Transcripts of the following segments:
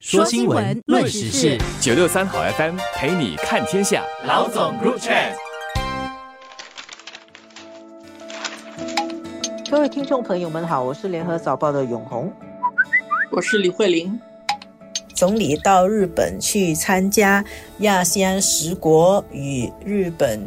说新闻，论时事，九六三好 FM 陪你看天下。老总 Group Chat，各位听众朋友们好，我是联合早报的永红，我是李慧玲。总理到日本去参加亚细安十国与日本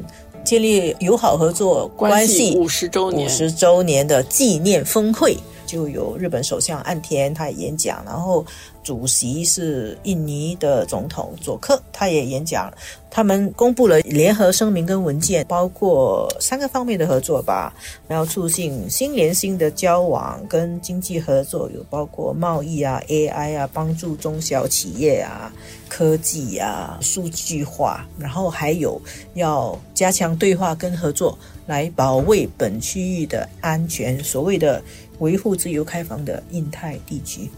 建立友好合作关系五十周年五十周年的纪念峰会。就有日本首相岸田他也演讲，然后主席是印尼的总统佐克，他也演讲。他们公布了联合声明跟文件，包括三个方面的合作吧，然后促进新联新的交往跟经济合作，有包括贸易啊、AI 啊，帮助中小企业啊、科技啊、数据化，然后还有要加强对话跟合作，来保卫本区域的安全。所谓的。维护自由开放的印太地区，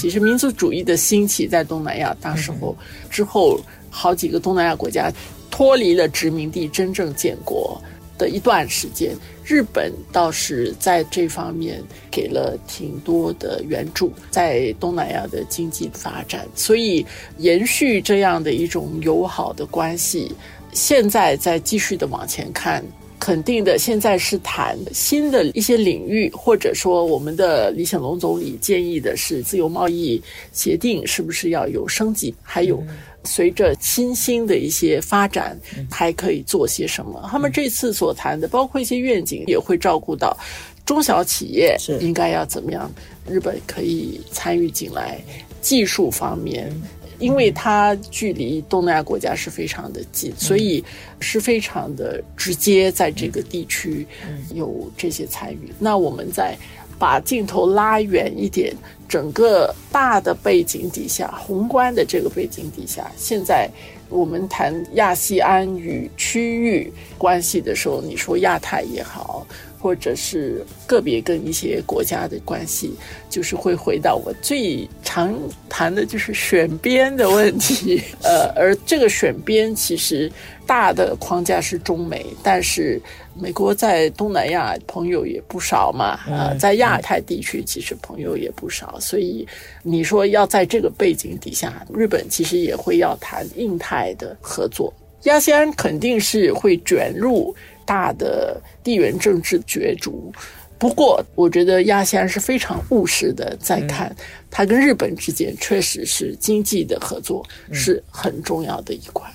其实民族主义的兴起在东南亚，当时候之后，好几个东南亚国家脱离了殖民地，真正建国的一段时间，日本倒是在这方面给了挺多的援助，在东南亚的经济发展，所以延续这样的一种友好的关系，现在在继续的往前看。肯定的，现在是谈新的一些领域，或者说我们的李显龙总理建议的是自由贸易协定是不是要有升级？还有随着新兴的一些发展，还可以做些什么？他们这次所谈的，包括一些愿景，也会照顾到中小企业应该要怎么样，日本可以参与进来，技术方面。因为它距离东南亚国家是非常的近，所以是非常的直接，在这个地区有这些参与。那我们再把镜头拉远一点，整个大的背景底下，宏观的这个背景底下，现在我们谈亚细安与区域关系的时候，你说亚太也好。或者是个别跟一些国家的关系，就是会回到我最常谈的就是选边的问题。呃，而这个选边其实大的框架是中美，但是美国在东南亚朋友也不少嘛，啊，在亚太地区其实朋友也不少，所以你说要在这个背景底下，日本其实也会要谈印太的合作，亚细安肯定是会卷入。大的地缘政治角逐，不过我觉得亚细安是非常务实的，在看它跟日本之间确实是经济的合作是很重要的一块。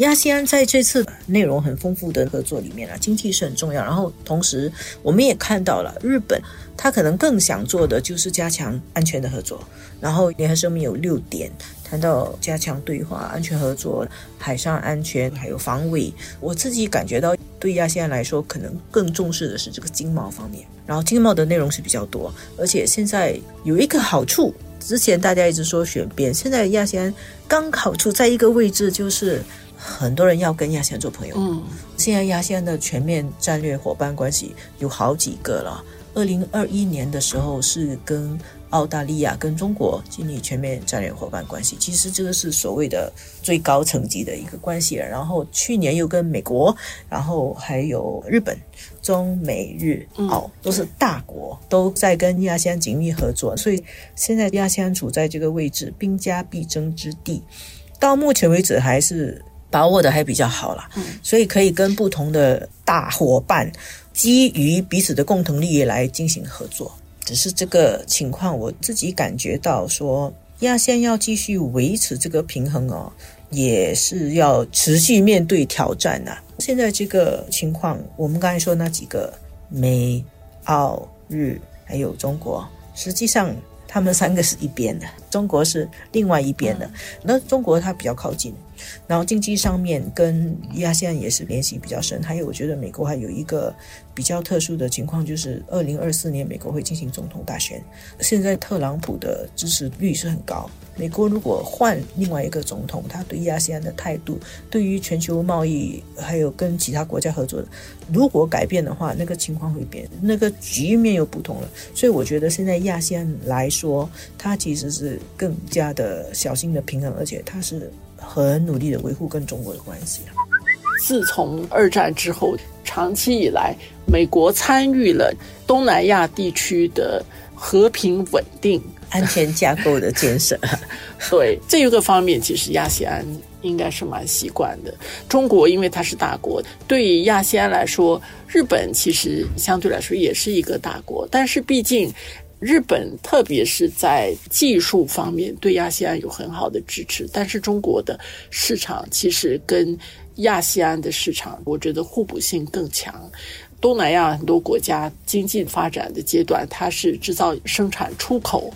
亚细安在这次内容很丰富的合作里面啊，经济是很重要。然后同时我们也看到了日本，他可能更想做的就是加强安全的合作。然后联合声明有六点。谈到加强对话、安全合作、海上安全还有防卫，我自己感觉到对亚细安来说，可能更重视的是这个经贸方面。然后经贸的内容是比较多，而且现在有一个好处，之前大家一直说选边，现在亚细安刚好处在一个位置，就是很多人要跟亚细安做朋友。嗯，现在亚细安的全面战略伙伴关系有好几个了。二零二一年的时候是跟。澳大利亚跟中国建立全面战略伙伴关系，其实这个是所谓的最高层级的一个关系。然后去年又跟美国，然后还有日本，中美日澳都是大国，都在跟亚细安紧密合作。所以现在亚细安处在这个位置，兵家必争之地。到目前为止还是把握的还比较好了，所以可以跟不同的大伙伴，基于彼此的共同利益来进行合作。只是这个情况，我自己感觉到说，亚线要继续维持这个平衡哦，也是要持续面对挑战呐。现在这个情况，我们刚才说那几个美、澳、日还有中国，实际上。他们三个是一边的，中国是另外一边的。那中国它比较靠近，然后经济上面跟亚细安也是联系比较深。还有，我觉得美国还有一个比较特殊的情况，就是二零二四年美国会进行总统大选。现在特朗普的支持率是很高。美国如果换另外一个总统，他对亚细安的态度，对于全球贸易还有跟其他国家合作的，如果改变的话，那个情况会变，那个局面又不同了。所以我觉得现在亚细安来说，它其实是更加的小心的平衡，而且它是很努力的维护跟中国的关系。自从二战之后，长期以来，美国参与了东南亚地区的。和平稳定、安全架构的建设。对这一个方面，其实亚细安应该是蛮习惯的。中国因为它是大国，对于亚细安来说，日本其实相对来说也是一个大国，但是毕竟。日本特别是在技术方面对亚细安有很好的支持，但是中国的市场其实跟亚细安的市场，我觉得互补性更强。东南亚很多国家经济发展的阶段，它是制造、生产、出口，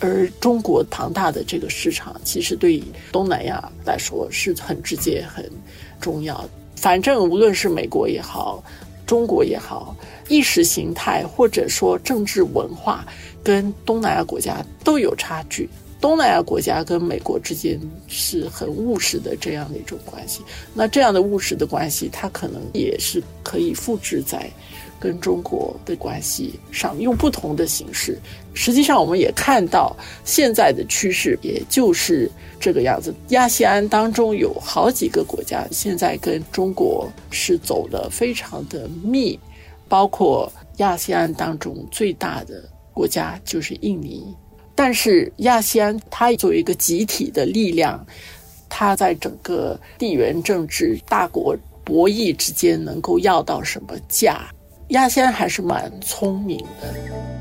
而中国庞大的这个市场，其实对东南亚来说是很直接、很重要。反正无论是美国也好，中国也好，意识形态或者说政治文化。跟东南亚国家都有差距，东南亚国家跟美国之间是很务实的这样的一种关系。那这样的务实的关系，它可能也是可以复制在跟中国的关系上，用不同的形式。实际上，我们也看到现在的趋势，也就是这个样子。亚细安当中有好几个国家现在跟中国是走的非常的密，包括亚细安当中最大的。国家就是印尼，但是亚细安它作为一个集体的力量，它在整个地缘政治大国博弈之间能够要到什么价？亚细安还是蛮聪明的。